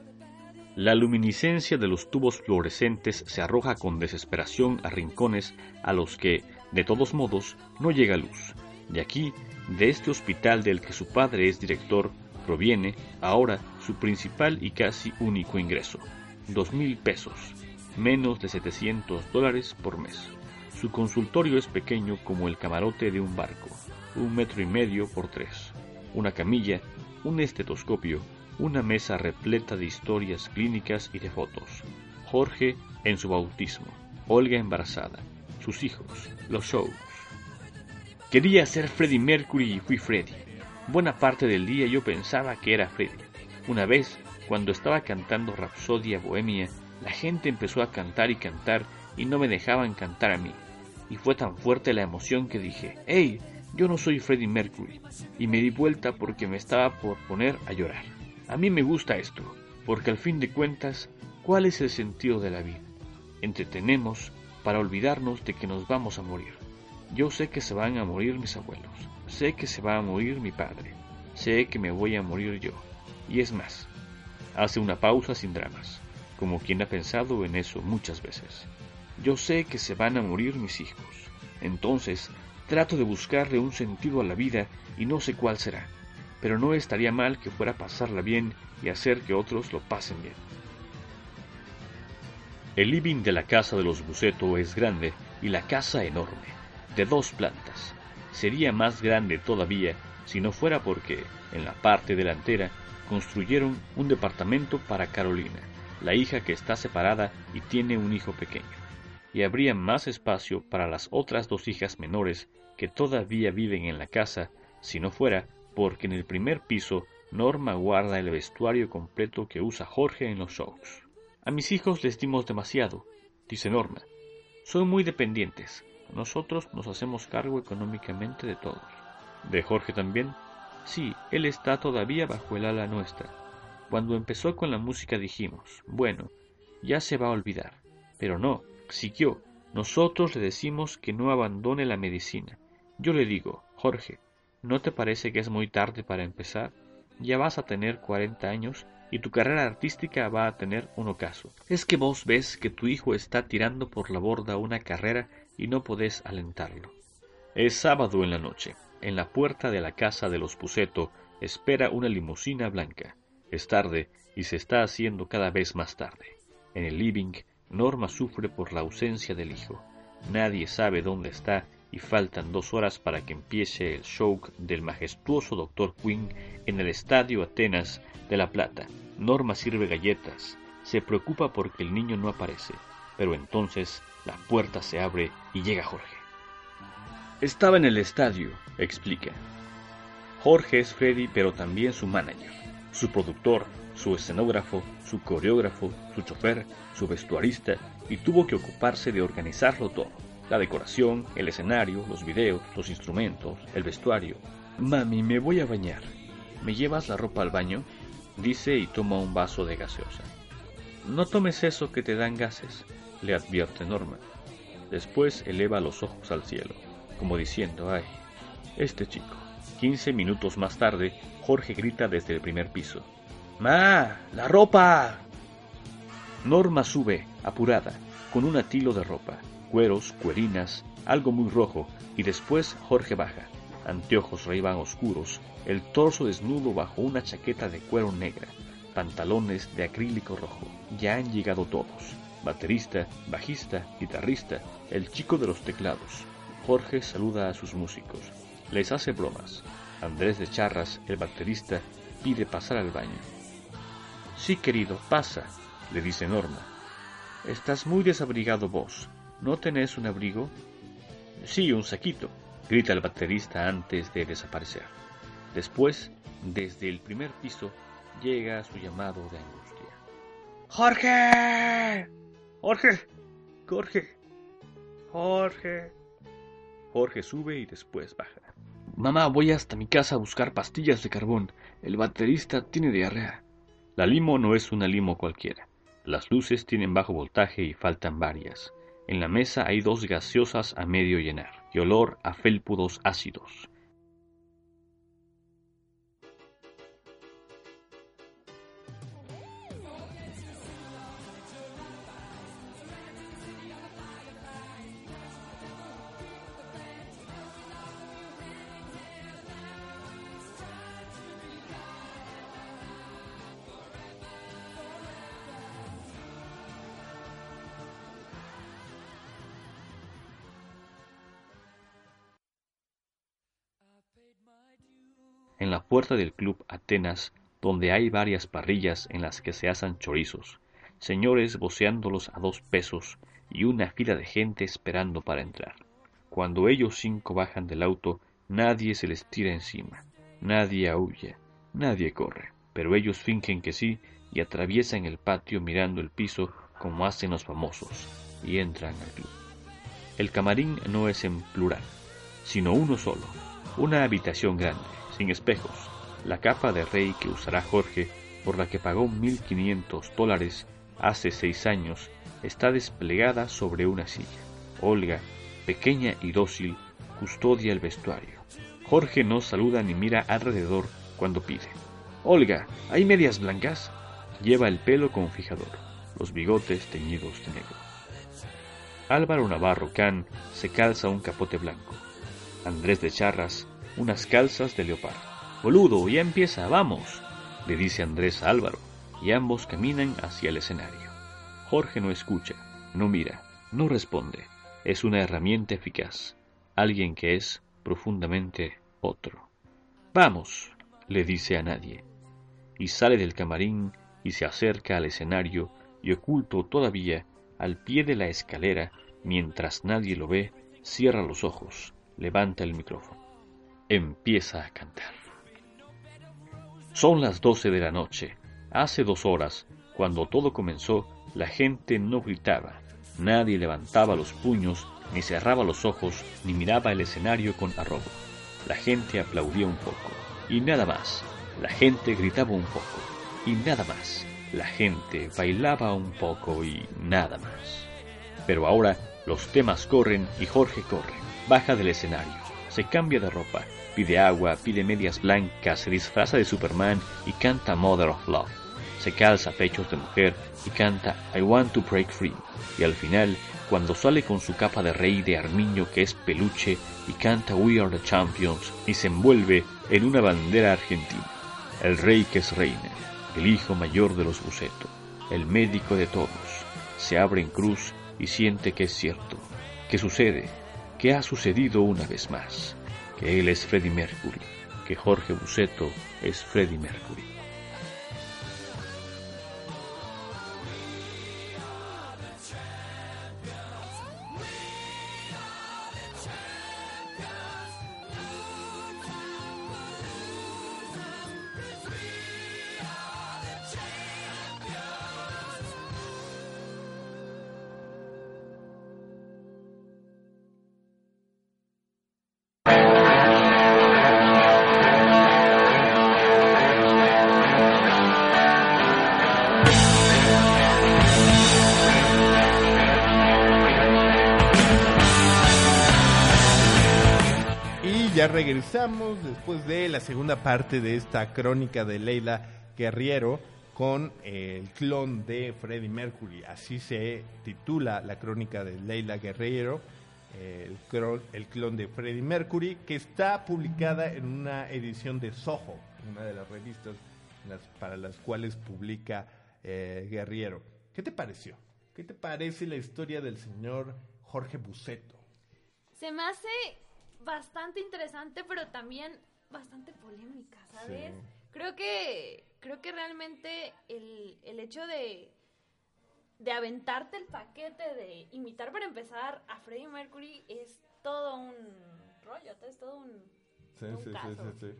la luminiscencia de los tubos fluorescentes se arroja con desesperación a rincones a los que, de todos modos, no llega luz. De aquí, de este hospital del que su padre es director, proviene, ahora, su principal y casi único ingreso, dos mil pesos, menos de 700 dólares por mes. Su consultorio es pequeño como el camarote de un barco, un metro y medio por tres, una camilla, un estetoscopio, una mesa repleta de historias clínicas y de fotos. Jorge en su bautismo, Olga embarazada, sus hijos, los shows. Quería ser Freddie Mercury y fui Freddie. Buena parte del día yo pensaba que era Freddie. Una vez, cuando estaba cantando Rapsodia Bohemia, la gente empezó a cantar y cantar y no me dejaban cantar a mí. Y fue tan fuerte la emoción que dije, ¡Hey! Yo no soy Freddie Mercury. Y me di vuelta porque me estaba por poner a llorar. A mí me gusta esto, porque al fin de cuentas, ¿cuál es el sentido de la vida? Entretenemos para olvidarnos de que nos vamos a morir. Yo sé que se van a morir mis abuelos, sé que se va a morir mi padre, sé que me voy a morir yo. Y es más, hace una pausa sin dramas, como quien ha pensado en eso muchas veces. Yo sé que se van a morir mis hijos, entonces trato de buscarle un sentido a la vida y no sé cuál será, pero no estaría mal que fuera pasarla bien y hacer que otros lo pasen bien. El living de la casa de los Buceto es grande y la casa enorme, de dos plantas. Sería más grande todavía si no fuera porque, en la parte delantera, construyeron un departamento para Carolina, la hija que está separada y tiene un hijo pequeño. Y habría más espacio para las otras dos hijas menores que todavía viven en la casa, si no fuera porque en el primer piso Norma guarda el vestuario completo que usa Jorge en los shows. A mis hijos les dimos demasiado, dice Norma. Son muy dependientes. Nosotros nos hacemos cargo económicamente de todos. ¿De Jorge también? Sí, él está todavía bajo el ala nuestra. Cuando empezó con la música dijimos, bueno, ya se va a olvidar. Pero no, siguió. Nosotros le decimos que no abandone la medicina. Yo le digo, Jorge, ¿no te parece que es muy tarde para empezar? Ya vas a tener cuarenta años y tu carrera artística va a tener un ocaso. Es que vos ves que tu hijo está tirando por la borda una carrera y no podés alentarlo. Es sábado en la noche. En la puerta de la casa de los Puceto espera una limusina blanca. Es tarde y se está haciendo cada vez más tarde. En el living, Norma sufre por la ausencia del hijo. Nadie sabe dónde está y faltan dos horas para que empiece el show del majestuoso Dr. Quinn en el Estadio Atenas de La Plata. Norma sirve galletas, se preocupa porque el niño no aparece, pero entonces la puerta se abre y llega Jorge. Estaba en el estadio, explica. Jorge es Freddy, pero también su manager, su productor, su escenógrafo, su coreógrafo, su chofer, su vestuarista, y tuvo que ocuparse de organizarlo todo. La decoración, el escenario, los videos, los instrumentos, el vestuario. Mami, me voy a bañar. ¿Me llevas la ropa al baño? Dice y toma un vaso de gaseosa. No tomes eso que te dan gases, le advierte Norma. Después eleva los ojos al cielo, como diciendo, ay, este chico. Quince minutos más tarde, Jorge grita desde el primer piso. ¡Ma! ¡La ropa! Norma sube, apurada, con un atilo de ropa cueros, cuerinas, algo muy rojo, y después Jorge baja, anteojos ray oscuros, el torso desnudo bajo una chaqueta de cuero negra, pantalones de acrílico rojo. Ya han llegado todos, baterista, bajista, guitarrista, el chico de los teclados. Jorge saluda a sus músicos, les hace bromas. Andrés de Charras, el baterista, pide pasar al baño. Sí, querido, pasa, le dice Norma. Estás muy desabrigado vos. ¿No tenés un abrigo? Sí, un saquito, grita el baterista antes de desaparecer. Después, desde el primer piso, llega su llamado de angustia. ¡Jorge! ¡Jorge! ¡Jorge! ¡Jorge! Jorge sube y después baja. Mamá, voy hasta mi casa a buscar pastillas de carbón. El baterista tiene diarrea. La limo no es una limo cualquiera. Las luces tienen bajo voltaje y faltan varias. En la mesa hay dos gaseosas a medio llenar, y olor a felpudos ácidos. En la puerta del club Atenas, donde hay varias parrillas en las que se asan chorizos, señores voceándolos a dos pesos y una fila de gente esperando para entrar. Cuando ellos cinco bajan del auto, nadie se les tira encima, nadie aúlla, nadie corre, pero ellos fingen que sí y atraviesan el patio mirando el piso como hacen los famosos y entran al club. El camarín no es en plural, sino uno solo, una habitación grande, sin espejos. La capa de rey que usará Jorge, por la que pagó 1.500 dólares hace seis años, está desplegada sobre una silla. Olga, pequeña y dócil, custodia el vestuario. Jorge no saluda ni mira alrededor cuando pide. Olga, ¿hay medias blancas? Lleva el pelo con fijador, los bigotes teñidos de negro. Álvaro Navarro Can se calza un capote blanco. Andrés de Charras, unas calzas de leopardo. Boludo, ya empieza, vamos, le dice Andrés a Álvaro, y ambos caminan hacia el escenario. Jorge no escucha, no mira, no responde. Es una herramienta eficaz, alguien que es profundamente otro. Vamos, le dice a nadie, y sale del camarín y se acerca al escenario y oculto todavía al pie de la escalera, mientras nadie lo ve, cierra los ojos, levanta el micrófono. Empieza a cantar. Son las doce de la noche. Hace dos horas, cuando todo comenzó, la gente no gritaba, nadie levantaba los puños, ni cerraba los ojos, ni miraba el escenario con arrobo. La gente aplaudía un poco, y nada más. La gente gritaba un poco, y nada más. La gente bailaba un poco y nada más. Pero ahora los temas corren y Jorge corre. Baja del escenario, se cambia de ropa, pide agua, pide medias blancas, se disfraza de Superman y canta Mother of Love. Se calza pechos de mujer y canta I Want to Break Free. Y al final, cuando sale con su capa de rey de armiño que es peluche y canta We Are the Champions y se envuelve en una bandera argentina. El rey que es reina, el hijo mayor de los Buceto, el médico de todos, se abre en cruz y siente que es cierto, que sucede, que ha sucedido una vez más, él es Freddie Mercury, que Jorge Buceto es Freddie Mercury. Regresamos después de la segunda parte de esta crónica de Leila Guerriero con eh, el clon de Freddie Mercury. Así se titula la crónica de Leila Guerriero, eh, el, clon de Freddie Mercury, que está publicada en una edición de Soho, una de las revistas para las cuales publica eh, Guerriero. ¿Qué te pareció? ¿Qué te parece la historia del señor Jorge Buceto? Se me hace bastante interesante, pero también bastante polémica, ¿sabes? Sí. Creo que creo que realmente el, el hecho de de aventarte el paquete de imitar para empezar a Freddie Mercury es todo un rollo, es todo un, Sí, un sí, sí, caso. sí, sí.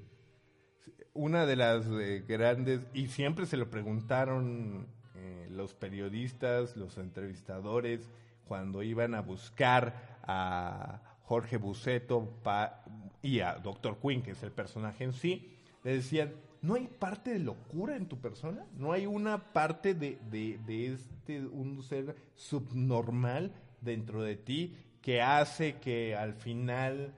Sí, Una de las eh, grandes, y siempre se lo preguntaron eh, los periodistas, los entrevistadores, cuando iban a buscar a Jorge Buceto pa- y a Dr. Quinn, que es el personaje en sí, le decían, ¿no hay parte de locura en tu persona? ¿No hay una parte de, de, de este, un ser subnormal dentro de ti que hace que al final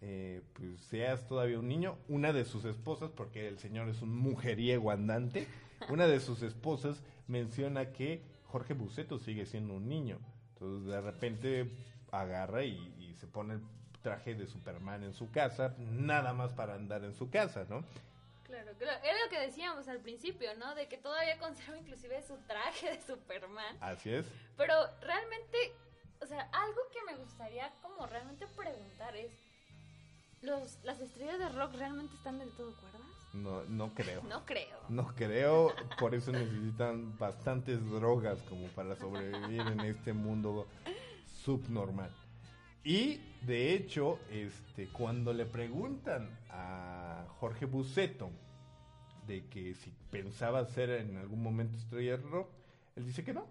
eh, pues seas todavía un niño. Una de sus esposas, porque el señor es un mujeriego andante, una de sus esposas menciona que Jorge Buceto sigue siendo un niño. Entonces de repente agarra y, se pone el traje de Superman en su casa, nada más para andar en su casa, ¿no? Claro, claro. Era lo que decíamos al principio, ¿no? De que todavía conserva inclusive su traje de Superman. Así es. Pero realmente, o sea, algo que me gustaría como realmente preguntar es, ¿Los, ¿Las estrellas de rock realmente están del todo cuerdas? No, no creo. No creo. No creo, por eso necesitan bastantes drogas como para sobrevivir en este mundo subnormal. Y de hecho, este, cuando le preguntan a Jorge Buceto de que si pensaba ser en algún momento estrella de rock, él dice que no,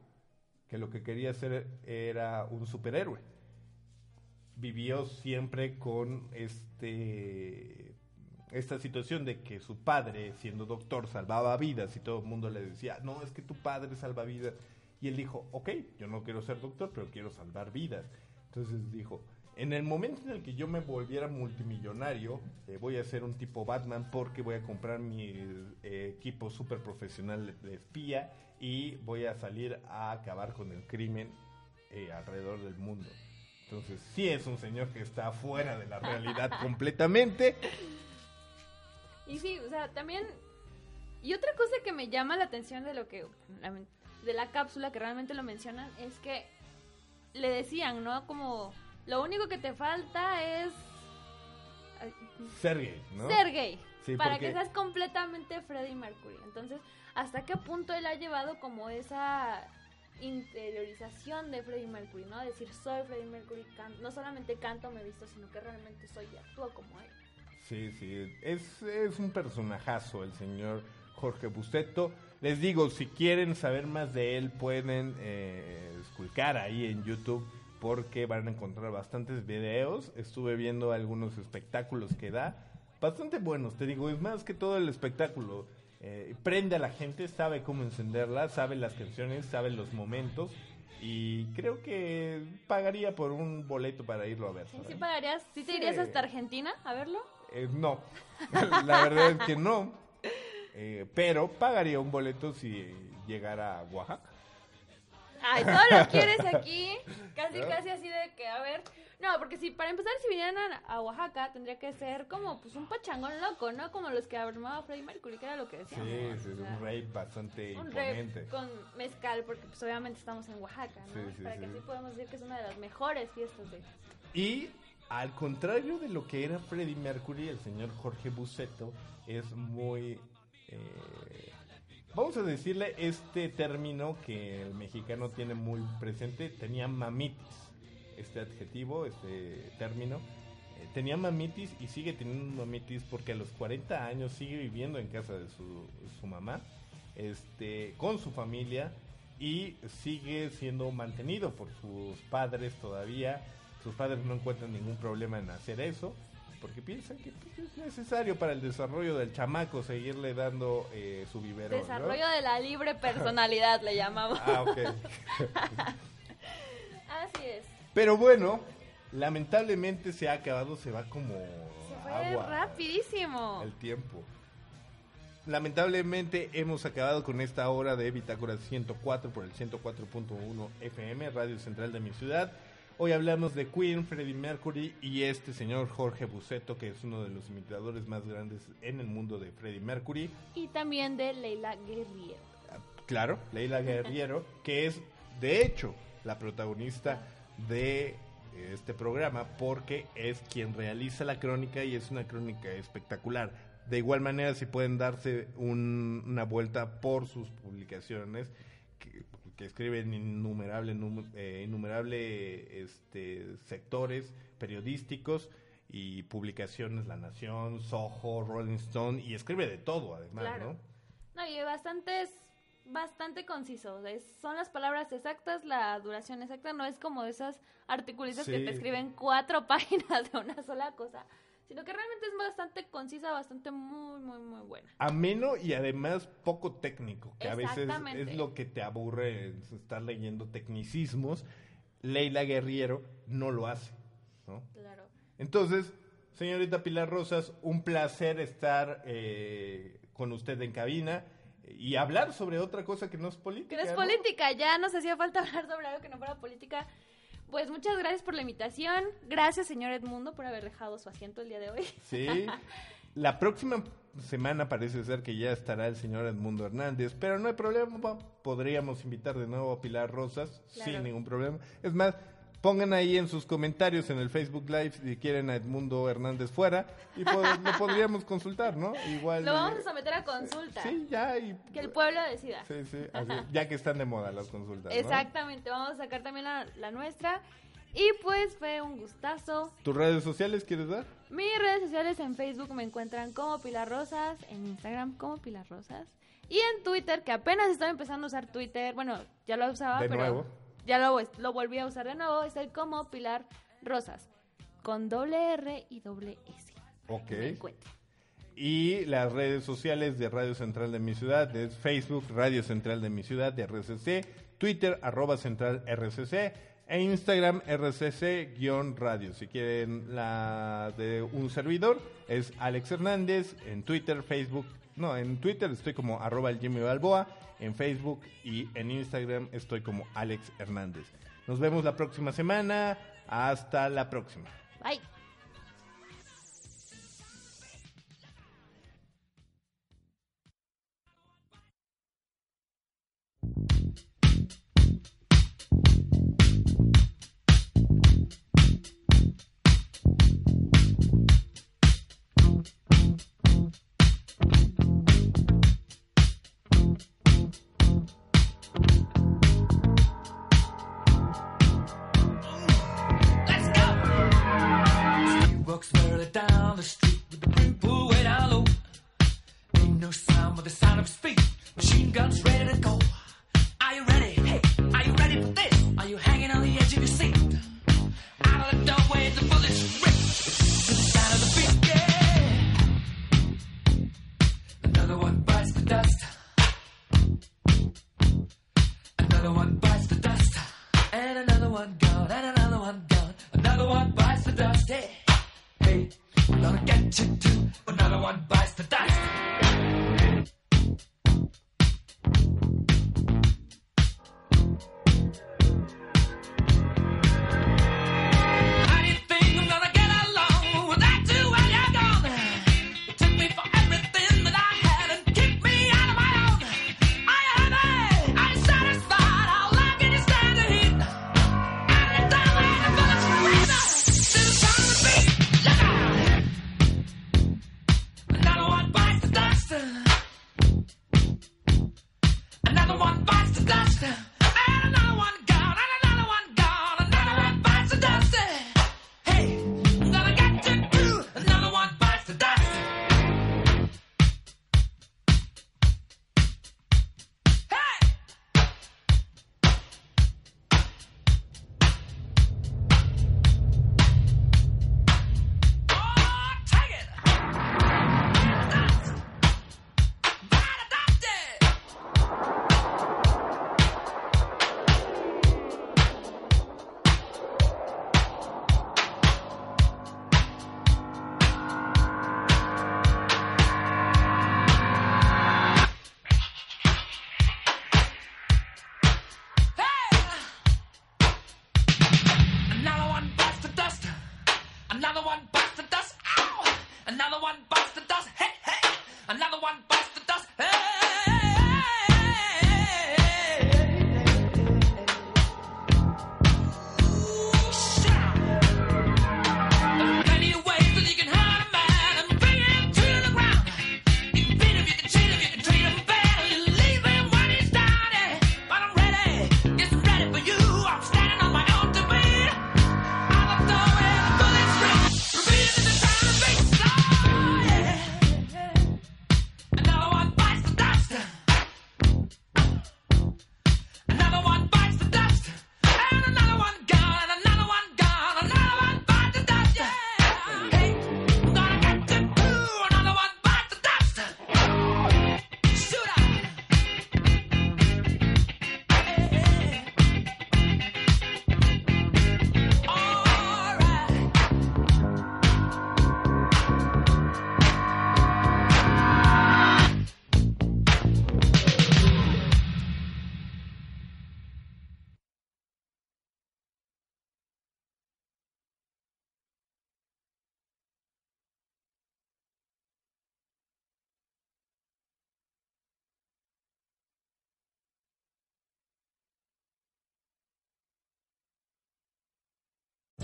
que lo que quería ser era un superhéroe. Vivió siempre con este esta situación de que su padre, siendo doctor, salvaba vidas y todo el mundo le decía, no, es que tu padre salva vidas. Y él dijo, ok, yo no quiero ser doctor, pero quiero salvar vidas. Entonces dijo, en el momento en el que yo me volviera multimillonario, eh, voy a ser un tipo Batman porque voy a comprar mi eh, equipo super profesional de espía y voy a salir a acabar con el crimen eh, alrededor del mundo. Entonces sí es un señor que está fuera de la realidad completamente. Y sí, o sea, también... Y otra cosa que me llama la atención de lo que... De la cápsula que realmente lo mencionan es que le decían, ¿no? Como lo único que te falta es Ser gay, ¿no? ser gay. Sí, para porque- que seas completamente Freddie Mercury. Entonces, ¿hasta qué punto él ha llevado como esa interiorización de Freddie Mercury, ¿no? Decir, soy Freddie Mercury, can- no solamente canto, me visto, sino que realmente soy y actúo como él. Sí, sí, es, es un personajazo el señor Jorge Busteto. Les digo, si quieren saber más de él, pueden eh, esculcar ahí en YouTube porque van a encontrar bastantes videos. Estuve viendo algunos espectáculos que da, bastante buenos, te digo, es más que todo el espectáculo. Eh, prende a la gente, sabe cómo encenderla, sabe las canciones, sabe los momentos. Y creo que pagaría por un boleto para irlo a ver. ¿Sí, sí pagarías? ¿Sí te Sí. irías hasta Argentina a verlo? Eh, no, la verdad es que no. Eh, pero pagaría un boleto si llegara a Oaxaca. Ay, todo lo quieres aquí. Casi, ¿No? casi así de que, a ver. No, porque si para empezar, si vinieran a, a Oaxaca, tendría que ser como pues un pachangón loco, ¿no? Como los que armaba Freddie Mercury, que era lo que Sí, decíamos. sí, o es un rey bastante un imponente. con mezcal, porque pues obviamente estamos en Oaxaca, ¿no? Sí, sí, para sí. que así podamos decir que es una de las mejores fiestas de... Y al contrario de lo que era Freddie Mercury, el señor Jorge Buceto es muy... eh, vamos a decirle este término que el mexicano tiene muy presente, tenía mamitis, este adjetivo, este término. eh, tenía mamitis y sigue teniendo mamitis porque a los 40 años sigue viviendo en casa de su, su mamá, este, con su familia y sigue siendo mantenido por sus padres todavía. Sus padres no encuentran ningún problema en hacer eso porque piensan que pues, es necesario para el desarrollo del chamaco seguirle dando eh, su biberón. ¿no? Desarrollo de la libre personalidad, le llamamos. Ah, ok. Así es. Pero bueno, lamentablemente se ha acabado, se va como Se fue agua rapidísimo. el tiempo. Lamentablemente hemos acabado con esta hora de Bitácora 104 por el 104.1 FM, Radio Central de mi ciudad. Hoy hablamos de Queen, Freddie Mercury y este señor Jorge Buceto, que es uno de los imitadores más grandes en el mundo de Freddie Mercury. Y también de Leila Guerriero. Claro, Leila Guerriero, que es de hecho la protagonista de este programa porque es quien realiza la crónica y es una crónica espectacular. De igual manera, si pueden darse un- una vuelta por sus publicaciones, que, escriben innumerable, num- eh, innumerable este, sectores periodísticos y publicaciones, La Nación, Soho, Rolling Stone, y escribe de todo además, Claro. ¿no? No, y bastante, es bastante conciso. es- son las palabras exactas, la duración exacta. No es como esas articulistas que te escriben cuatro páginas de una sola cosa. Sino que realmente es bastante concisa, bastante muy, muy, muy buena. ameno y además poco técnico, que a veces es lo que te aburre es estar leyendo tecnicismos. Leila Guerriero no lo hace, ¿no? Claro. Entonces, señorita Pilar Rosas, un placer estar eh, con usted en cabina y hablar sobre otra cosa que no es política. Que no es ¿no? política, ya nos hacía falta hablar sobre algo que no fuera política. Pues muchas gracias por la invitación. Gracias, señor Edmundo, por haber dejado su asiento el día de hoy. Sí. La próxima semana parece ser que ya estará el señor Edmundo Hernández, pero no hay problema, podríamos invitar de nuevo a Pilar Rosas Claro. sin ningún problema. Es más, pongan ahí en sus comentarios en el Facebook Live si quieren a Edmundo Hernández fuera y lo podríamos consultar, ¿no? Igual. Lo vamos a someter a consulta. Sí, ya, y, Que el pueblo decida. sí, sí, así, ya que están de moda las consultas. ¿no? Exactamente, vamos a sacar también la, la nuestra. Y pues fue un gustazo. ¿Tus redes sociales quieres dar? Mis redes sociales en Facebook me encuentran como Pilar Rosas, en Instagram como Pilar Rosas y en Twitter, que apenas estaba empezando a usar Twitter, bueno, ya lo usaba, De pero nuevo. Ya lo, lo volví a usar de nuevo, estoy como Pilar Rosas, con doble R y doble S. Ok. Y las redes sociales de Radio Central de mi ciudad es Facebook, Radio Central de mi ciudad, de RCC, Twitter, arroba central RCC, e Instagram RCC-radio. Si quieren la de un servidor, es Alex Hernández, en Twitter, Facebook, no, en Twitter estoy como arroba el Jimmy Balboa, en Facebook y en Instagram estoy como Alex Hernández. Nos vemos la próxima semana, hasta la próxima. Bye. Gonna get you do, but another one bite.